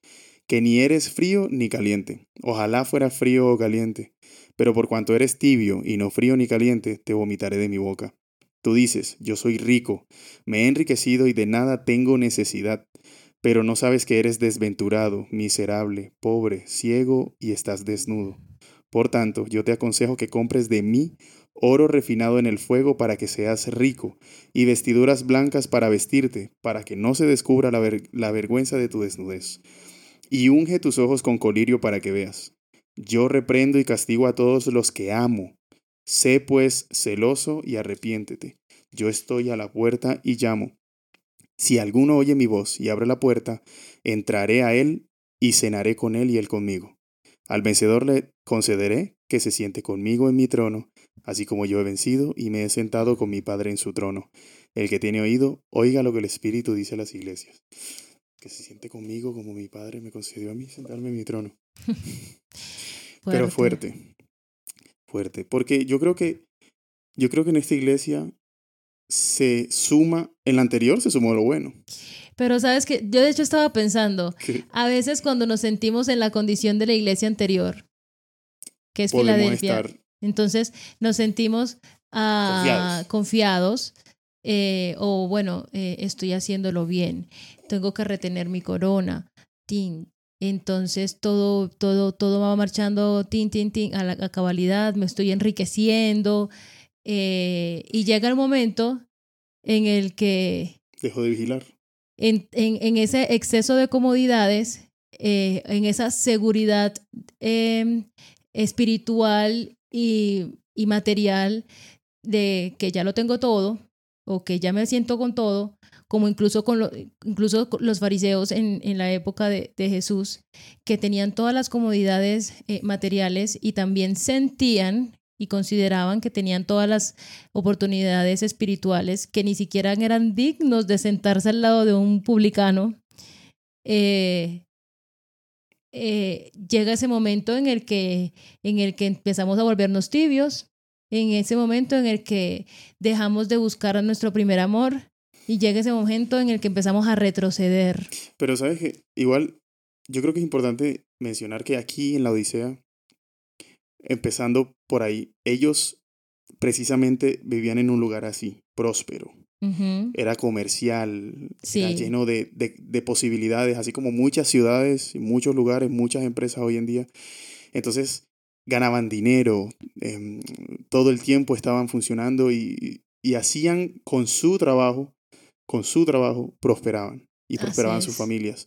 que ni eres frío ni caliente. Ojalá fuera frío o caliente. Pero por cuanto eres tibio y no frío ni caliente, te vomitaré de mi boca. Tú dices, yo soy rico, me he enriquecido y de nada tengo necesidad, pero no sabes que eres desventurado, miserable, pobre, ciego y estás desnudo. Por tanto, yo te aconsejo que compres de mí oro refinado en el fuego para que seas rico, y vestiduras blancas para vestirte, para que no se descubra la, vergüenza de tu desnudez. Y unge tus ojos con colirio para que veas. Yo reprendo y castigo a todos los que amo. Sé pues celoso y arrepiéntete. Yo estoy a la puerta y llamo. Si alguno oye mi voz y abre la puerta, entraré a él y cenaré con él y él conmigo. Al vencedor le concederé que se siente conmigo en mi trono, así como yo he vencido y me he sentado con mi Padre en su trono. El que tiene oído, oiga lo que el Espíritu dice a las iglesias. Que se siente conmigo como mi Padre me concedió a mí sentarme en mi trono. Pero fuerte, fuerte, porque yo creo que yo creo que en esta iglesia se suma, en la anterior se sumó lo bueno. Pero sabes que yo de hecho estaba pensando, a veces cuando nos sentimos en la condición de la iglesia anterior, que es Filadelfia, entonces nos sentimos ah, confiados, eh, o bueno, eh, estoy haciéndolo bien, tengo que retener mi corona, tin, entonces todo, todo, todo va marchando tin, tin, tin, a la cabalidad, me estoy enriqueciendo. Eh, y llega el momento en el que... Dejo de vigilar. En, en, ese exceso de comodidades, eh, en esa seguridad em, espiritual y, y material de que ya lo tengo todo o que ya me siento con todo, como incluso, con incluso los fariseos en, en la época de, de, Jesús, que tenían todas las comodidades eh, materiales y también sentían y consideraban que tenían todas las oportunidades espirituales, que ni siquiera eran dignos de sentarse al lado de un publicano. Eh, eh, llega ese momento en el, que, en el que empezamos a volvernos tibios, en ese momento en el que dejamos de buscar nuestro primer amor, y llega ese momento en el que empezamos a retroceder. Pero sabes que igual yo creo que es importante mencionar que aquí en la Odisea, empezando por ahí, ellos precisamente vivían en un lugar así, próspero. Era comercial, era lleno de, de, de, posibilidades, así como muchas ciudades, muchos lugares, muchas empresas hoy en día. Entonces ganaban dinero, eh, todo el tiempo estaban funcionando y, y hacían con su trabajo con su trabajo prosperaban y prosperaban sus familias.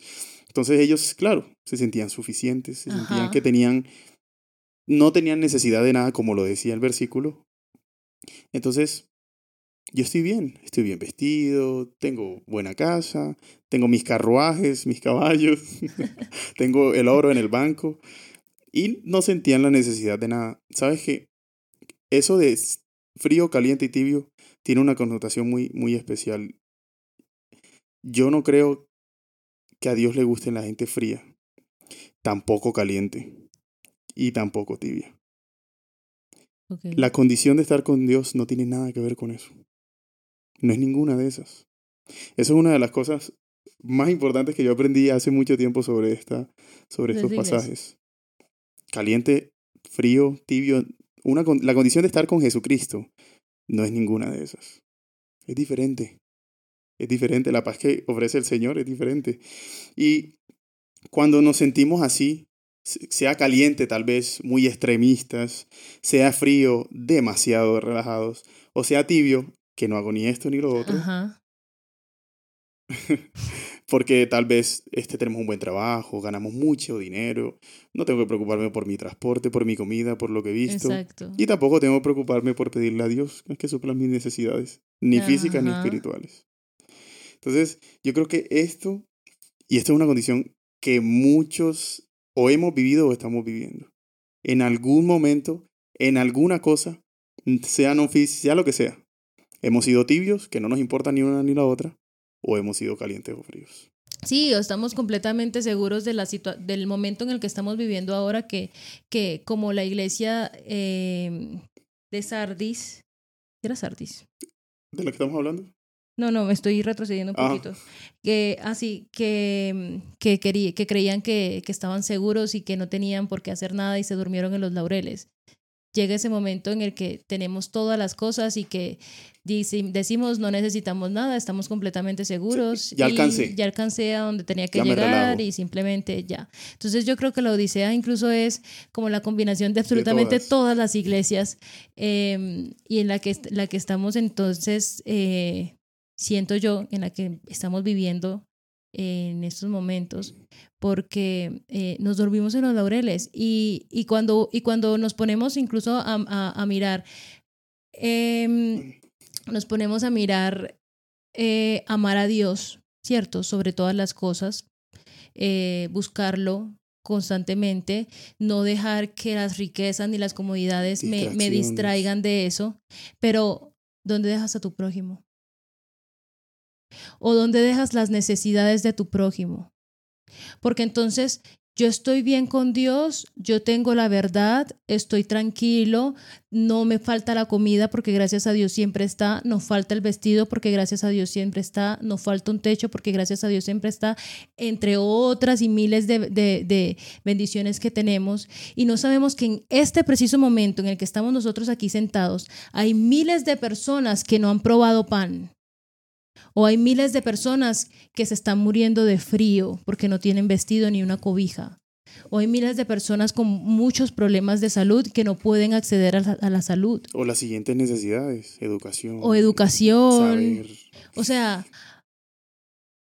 Entonces ellos, claro, se sentían suficientes, se sentían que tenían, no tenían necesidad de nada, como lo decía el versículo. Entonces, yo estoy bien, estoy bien vestido, tengo buena casa, tengo mis carruajes, mis caballos, tengo el oro en el banco y no sentían la necesidad de nada. ¿Sabes qué? Eso de frío, caliente y tibio tiene una connotación muy, muy especial yo no creo que a Dios le guste la gente fría, tampoco caliente y tampoco tibia. La condición de estar con Dios no tiene nada que ver con eso. No es ninguna de esas. Eso es una de las cosas más importantes que yo aprendí hace mucho tiempo sobre, esta, sobre estos pasajes. Caliente, frío, tibio. Una, la condición de estar con Jesucristo no es ninguna de esas. Es diferente. Es diferente, la paz que ofrece el Señor es diferente. Y cuando nos sentimos así, sea caliente tal vez, muy extremistas, sea frío, demasiado relajados, o sea tibio, que no hago ni esto ni lo otro. Porque tal vez este, tenemos un buen trabajo, ganamos mucho dinero, no tengo que preocuparme por mi transporte, por mi comida, por lo que he visto. Y tampoco tengo que preocuparme por pedirle a Dios que supla mis necesidades, ni físicas ni espirituales. Entonces, yo creo que esto, y esta es una condición que muchos o hemos vivido o estamos viviendo. En algún momento, en alguna cosa, sea no sea lo que sea, hemos sido tibios, que no nos importa ni una ni la otra, o hemos sido calientes o fríos. Sí, estamos completamente seguros de la del momento en el que estamos viviendo ahora, que, que como la iglesia eh, de Sardis, ¿era Sardis? ¿De la que estamos hablando? No, no, me estoy retrocediendo un Ah. poquito. Que así, que, que, querí- que creían que, que estaban seguros y que no tenían por qué hacer nada y se durmieron en los laureles. Llega ese momento en el que tenemos todas las cosas y que decimos no necesitamos nada, estamos completamente seguros. ya y alcancé. Ya alcancé a donde tenía que Ya llegar y simplemente ya. Entonces yo creo que la Odisea incluso es como la combinación de absolutamente todas. todas. las iglesias eh, y en la que, la que estamos entonces, eh, siento yo, en la que estamos viviendo en estos momentos, porque eh, nos dormimos en los laureles y, y, cuando, y cuando nos ponemos incluso a, a- a mirar, em, nos ponemos a mirar eh, amar a Dios, ¿cierto? Sobre todas las cosas, eh, buscarlo constantemente, no dejar que las riquezas ni las comodidades me, me distraigan de eso, pero ¿dónde dejas a tu prójimo? ¿O dónde dejas las necesidades de tu prójimo? Porque entonces yo estoy bien con Dios, yo tengo la verdad, estoy tranquilo, no me falta la comida porque gracias a Dios siempre está, no falta el vestido porque gracias a Dios siempre está, no falta un techo porque gracias a Dios siempre está, entre otras y miles de, de- bendiciones que tenemos. Y no sabemos que en este preciso momento en el que estamos nosotros aquí sentados, hay miles de personas que no han probado pan. O hay miles de personas que se están muriendo de frío porque no tienen vestido ni una cobija. O hay miles de personas con muchos problemas de salud que no pueden acceder a la, a la salud. O las siguientes necesidades, educación. O educación. Saber. O sea,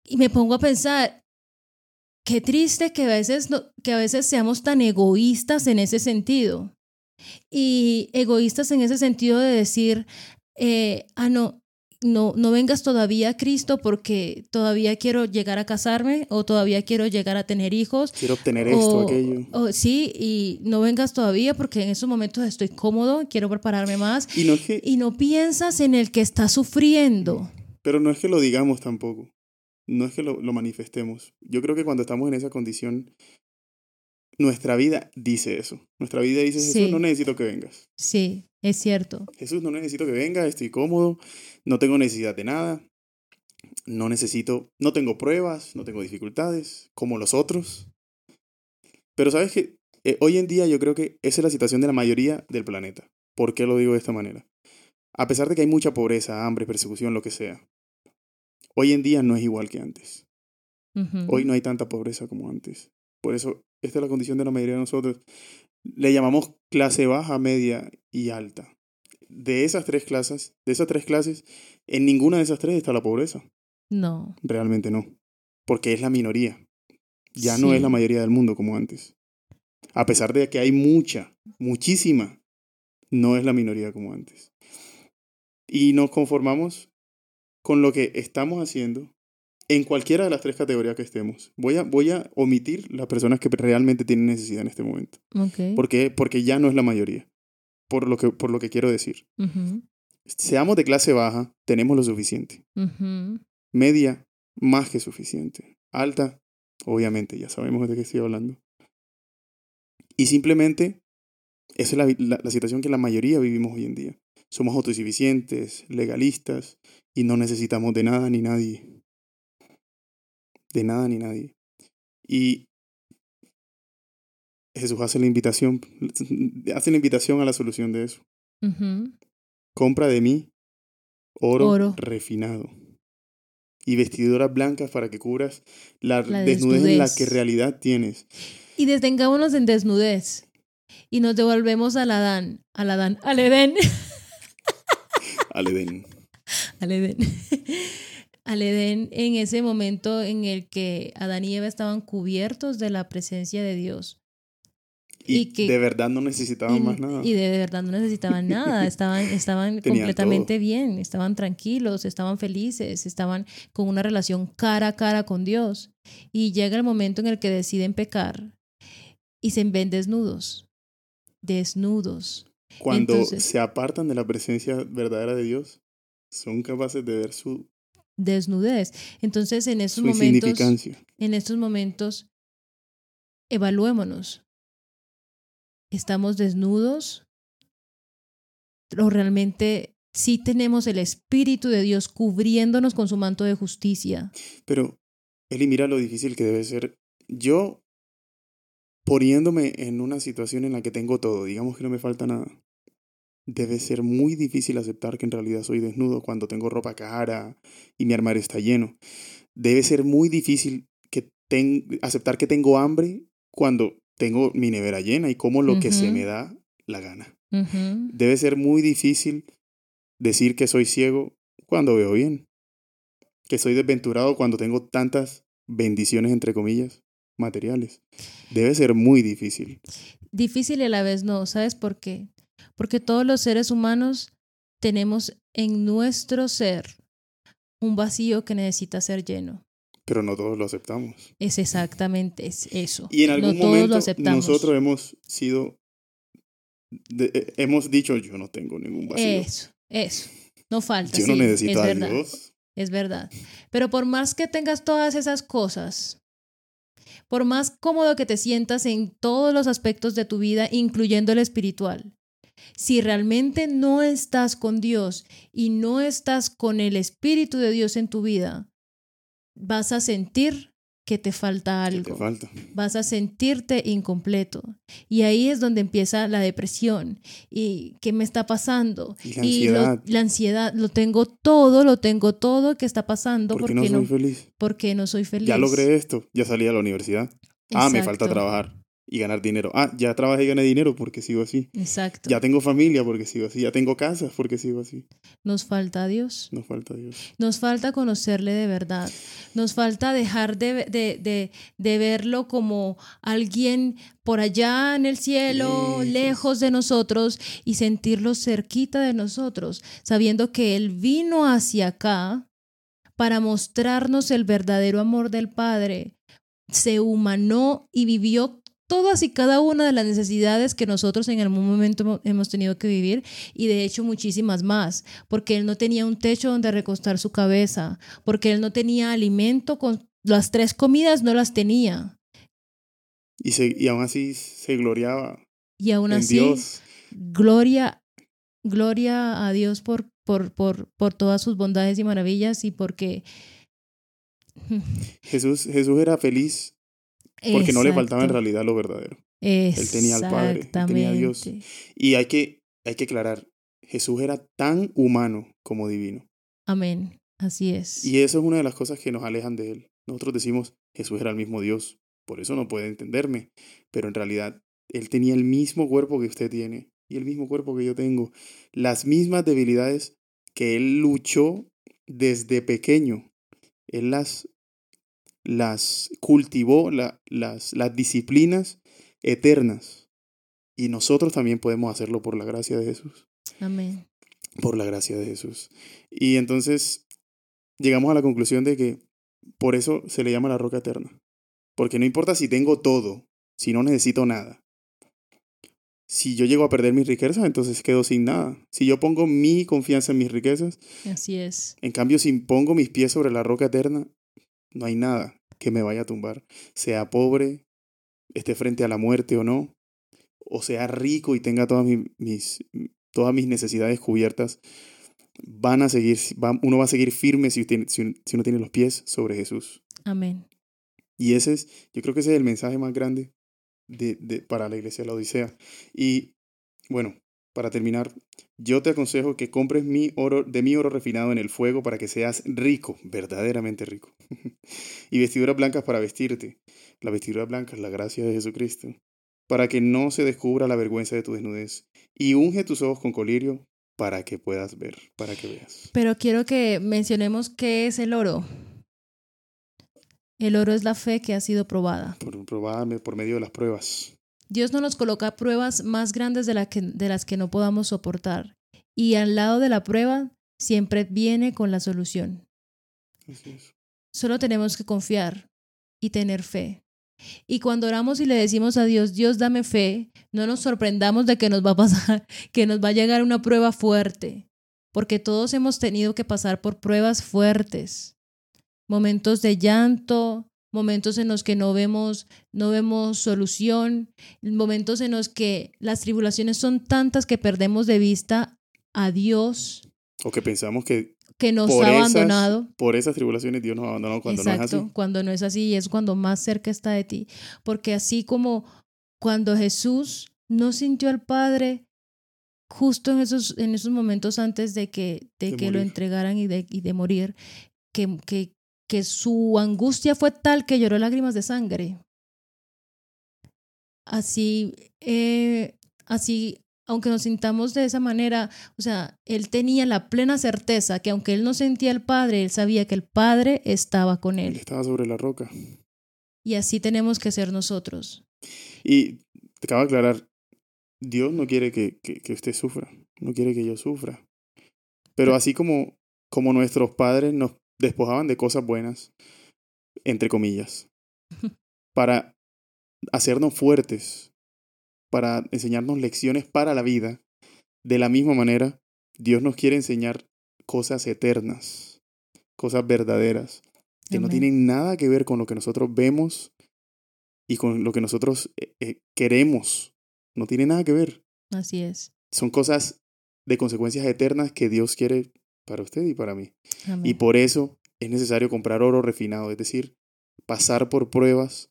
y me pongo a pensar, qué triste que a veces, no- que a veces seamos tan egoístas en ese sentido. Y egoístas en ese sentido de decir, eh, ah, no, no, no vengas todavía a Cristo porque todavía quiero llegar a casarme o todavía quiero llegar a tener hijos. Quiero obtener esto, aquello. o- sí, y no vengas todavía porque en esos momentos estoy cómodo, quiero prepararme más. Y no es que, Y no piensas en el que está sufriendo. pero no es que lo digamos tampoco. No es que lo, lo manifestemos. Yo creo que cuando estamos en esa condición, nuestra vida dice eso. Nuestra vida dice, Jesús, Sí. no necesito que vengas. Sí, es cierto. Jesús, no necesito que vengas, estoy cómodo, no tengo necesidad de nada, no necesito, no tengo pruebas, no tengo dificultades, como los otros. Pero sabes que eh, hoy en día yo creo que esa es la situación de la mayoría del planeta. ¿Por qué lo digo de esta manera? A pesar de que hay mucha pobreza, hambre, persecución, lo que sea, hoy en día no es igual que antes. Hoy no hay tanta pobreza como antes. Por eso, esta es la condición de la mayoría de nosotros. Le llamamos clase baja, media y alta. De esas tres clases, de esas tres clases, en ninguna de esas tres está la pobreza. No. Realmente no. Porque es la minoría. Ya no es la mayoría del mundo como antes. A pesar de que hay mucha, muchísima, no es la minoría como antes. Y nos conformamos con lo que estamos haciendo en cualquiera de las tres categorías que estemos. Voy a, voy a omitir las personas que realmente tienen necesidad en este momento. Ok. ¿Por qué? Porque ya no es la mayoría. Por lo que, por lo que quiero decir. Seamos de clase baja, tenemos lo suficiente. Media, más que suficiente. Alta, obviamente, ya sabemos de qué estoy hablando. Y simplemente, esa es la, la- la situación que la mayoría vivimos hoy en día. Somos autosuficientes, legalistas, y no necesitamos de nada ni nadie. De nada ni nadie. Y Jesús hace la invitación, hace la invitación a la solución de eso. Compra de mí oro, Oro. refinado y vestiduras blancas para que cubras la, La desnudez, en la que realidad tienes. Y detengámonos en desnudez. Y nos devolvemos al Adán. Al Adán. Al Edén. Al Edén. al Edén. Al Edén en ese momento en el que Adán y Eva estaban cubiertos de la presencia de Dios. Y, Y que- de verdad no necesitaban y, más nada. y de verdad no necesitaban nada, estaban, estaban completamente bien, estaban tranquilos, estaban felices, estaban con una relación cara a cara con Dios. Y llega el momento en el que deciden pecar y se ven desnudos, desnudos. Cuando entonces- se apartan de la presencia verdadera de Dios, son capaces de ver su, desnudez. Entonces, en estos su momentos, en estos momentos, evaluémonos. ¿Estamos desnudos? ¿O realmente sí tenemos el Espíritu de Dios cubriéndonos con su manto de justicia. Pero, Eli, mira lo difícil que debe ser. Yo, poniéndome en una situación en la que tengo todo, digamos que no me falta nada, debe ser muy difícil aceptar que en realidad soy desnudo cuando tengo ropa cara y mi armario está lleno. Debe ser muy difícil que aceptar que tengo hambre cuando tengo mi nevera llena y como lo que se me da la gana. Debe ser muy difícil decir que soy ciego cuando veo bien. Que soy desventurado cuando tengo tantas bendiciones, entre comillas, materiales. Debe ser muy difícil. Difícil y a la vez no. ¿Sabes por qué? Porque todos los seres humanos tenemos en nuestro ser un vacío que necesita ser lleno. Pero no todos lo aceptamos. Es exactamente eso. Y en algún momento nosotros hemos sido, eh, hemos dicho, yo no tengo ningún vacío. Eso, eso. No falta. Yo no necesito a Dios. Es verdad. Pero por más que tengas todas esas cosas, por más cómodo que te sientas en todos los aspectos de tu vida, incluyendo el espiritual, si realmente no estás con Dios y no estás con el Espíritu de Dios en tu vida, vas a sentir que te falta algo. Vas a sentirte incompleto. Y ahí es donde empieza la depresión. ¿Y qué me está pasando? Y la ansiedad. la ansiedad. Lo tengo todo, lo tengo todo que está pasando. ¿Por porque no soy feliz? Porque no soy feliz. Ya logré esto. Ya salí a la universidad. Ah, me falta trabajar y ganar dinero. Ah, ya trabajé y gané dinero porque sigo así. Exacto. Ya tengo familia porque sigo así. Ya tengo casa porque sigo así. Nos falta Dios. Nos falta Dios. Nos falta conocerle de verdad. Nos falta dejar de, de, de, verlo como alguien por allá en el cielo, lejos. lejos de nosotros, y sentirlo cerquita de nosotros, sabiendo que Él vino hacia acá para mostrarnos el verdadero amor del Padre se humanó y vivió todas y cada una de las necesidades que nosotros en algún momento hemos tenido que vivir y de hecho muchísimas más, porque él no tenía un techo donde recostar su cabeza, porque él no tenía alimento con las tres comidas no las tenía. Y, se, y aún así se gloriaba. Y aún así, Dios. gloria, gloria a Dios por, por, por, por todas sus bondades y maravillas y porque... Jesús, Jesús era feliz porque no le faltaba en realidad lo verdadero. Él tenía al Padre, él tenía a Dios. Y hay que, hay que aclarar, Jesús era tan humano como divino. Amén, así es. Y eso es una de las cosas que nos alejan de Él. Nosotros decimos, Jesús era el mismo Dios, por eso no puede entenderme, pero en realidad Él tenía el mismo cuerpo que usted tiene y el mismo cuerpo que yo tengo, las mismas debilidades que Él luchó desde pequeño. Él las las cultivó las, las disciplinas eternas. Y nosotros también podemos hacerlo por la gracia de Jesús. Amén. Por la gracia de Jesús. Y entonces llegamos a la conclusión de que por eso se le llama la roca eterna. Porque no importa si tengo todo, si no necesito nada. Si yo llego a perder mis riquezas, entonces quedo sin nada. Si yo pongo mi confianza en mis riquezas, así es. En cambio, si pongo mis pies sobre la roca eterna, no hay nada que me vaya a tumbar. Sea pobre, esté frente a la muerte o no, o sea rico y tenga todas mis, todas mis necesidades cubiertas, van a seguir, uno va a seguir firme si, si, uno tiene los pies sobre Jesús. Amén. Y ese es, yo creo que ese es el mensaje más grande de, de, para la iglesia de la Odisea. Y bueno, para terminar, yo te aconsejo que compres mi oro, de mi oro refinado en el fuego para que seas rico, verdaderamente rico. y vestiduras blancas para vestirte. La vestidura blanca es la gracia de Jesucristo. Para que no se descubra la vergüenza de tu desnudez. Y unge tus ojos con colirio para que puedas ver, para que veas. Pero quiero que mencionemos qué es el oro. El oro es la fe que ha sido probada. Por, probada por medio de las pruebas. Dios no nos coloca pruebas más grandes de, de las que no podamos soportar. Y al lado de la prueba siempre viene con la solución. Solo tenemos que confiar y tener fe. Y cuando oramos y le decimos a Dios, Dios dame fe, no nos sorprendamos de que nos va a pasar, que nos va a llegar una prueba fuerte, porque todos hemos tenido que pasar por pruebas fuertes, momentos de llanto, momentos en los que no vemos, no vemos solución, momentos en los que las tribulaciones son tantas que perdemos de vista a Dios O que pensamos que que nos ha esas- abandonado. por esas tribulaciones Dios nos abandonó cuando no es Exacto, así. cuando no es así y es cuando más cerca está de ti. Porque así como cuando Jesús no sintió al Padre justo en esos, en esos momentos antes de que, de De que lo entregaran y de, y de morir, que, que, que su angustia fue tal que lloró lágrimas de sangre. Así, eh, así, aunque nos sintamos de esa manera, o sea, él tenía la plena certeza que aunque él no sentía al Padre, él sabía que el Padre estaba con Él estaba sobre la roca. Y así tenemos que ser nosotros. Y te acabo de aclarar, Dios no quiere que, que, que usted sufra, no quiere que yo sufra. Pero así como, como nuestros padres nos despojaban de cosas buenas, entre comillas, para hacernos fuertes, para enseñarnos lecciones para la vida, de la misma manera, Dios nos quiere enseñar cosas eternas, cosas verdaderas, que no tienen nada que ver con lo que nosotros vemos y con lo que nosotros eh, eh, queremos. No tiene nada que ver. Así es. Son cosas de consecuencias eternas que Dios quiere para usted y para mí. Amén. Y por eso es necesario comprar oro refinado, es decir, pasar por pruebas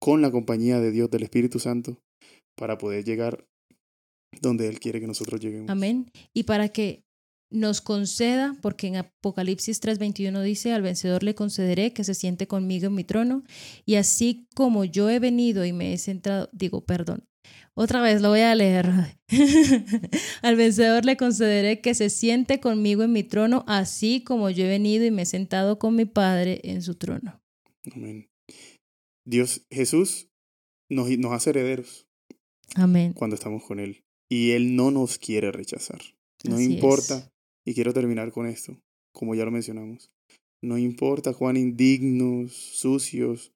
con la compañía de Dios, del Espíritu Santo, para poder llegar donde Él quiere que nosotros lleguemos. Amén. Y para que nos conceda, porque en Apocalipsis 3:21 dice, al vencedor le concederé que se siente conmigo en mi trono, y así como yo he venido y me he sentado, digo, perdón, otra vez lo voy a leer. al vencedor le concederé que se siente conmigo en mi trono, así como yo he venido y me he sentado con mi Padre en su trono. Amén. Dios, Jesús nos, nos hace herederos Amén. cuando estamos con Él. Y Él no nos quiere rechazar. No Así importa, es. y quiero terminar con esto, como ya lo mencionamos. No importa cuán indignos, sucios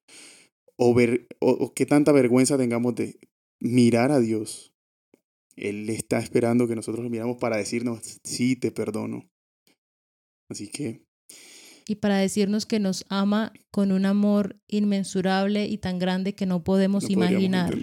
o, ver, o, o qué tanta vergüenza tengamos de mirar a Dios. Él está esperando que nosotros lo miramos para decirnos, sí, te perdono. Así que y para decirnos que nos ama con un amor inmensurable y tan grande que no podemos no imaginar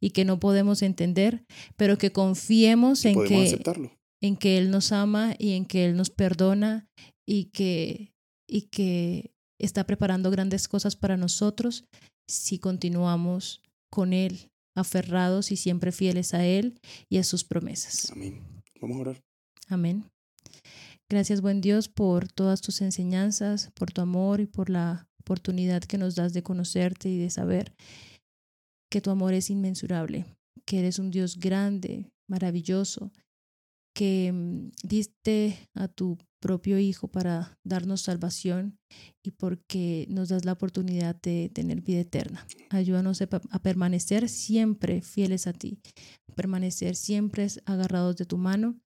y que no podemos entender, pero que confiemos en que, aceptarlo. en que Él nos ama y en que Él nos perdona y que, y que está preparando grandes cosas para nosotros si continuamos con Él, aferrados y siempre fieles a Él y a sus promesas. Amén. Vamos a orar. Amén. Gracias, buen Dios, por todas tus enseñanzas, por tu amor y por la oportunidad que nos das de conocerte y de saber que tu amor es inmensurable, que eres un Dios grande, maravilloso, que mm, diste a tu propio Hijo para darnos salvación y porque nos das la oportunidad de tener vida eterna. Ayúdanos a, permanecer siempre fieles a ti, permanecer siempre agarrados de tu mano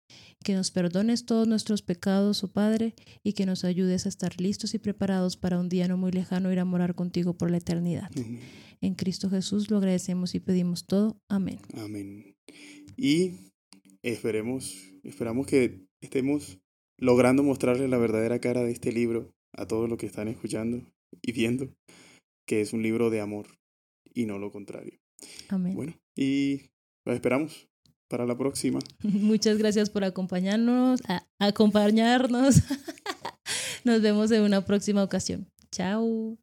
que nos perdones todos nuestros pecados, oh Padre, y que nos ayudes a estar listos y preparados para un día no muy lejano ir a morar contigo por la eternidad. Amén. En Cristo Jesús lo agradecemos y pedimos todo. Amén. Amén. Y esperemos, esperamos que estemos logrando mostrarles la verdadera cara de este libro a todos los que están escuchando y viendo, que es un libro de amor y no lo contrario. Amén. Bueno, y los esperamos para la próxima. Muchas gracias por acompañarnos, a- acompañarnos. Nos vemos en una próxima ocasión. Chao.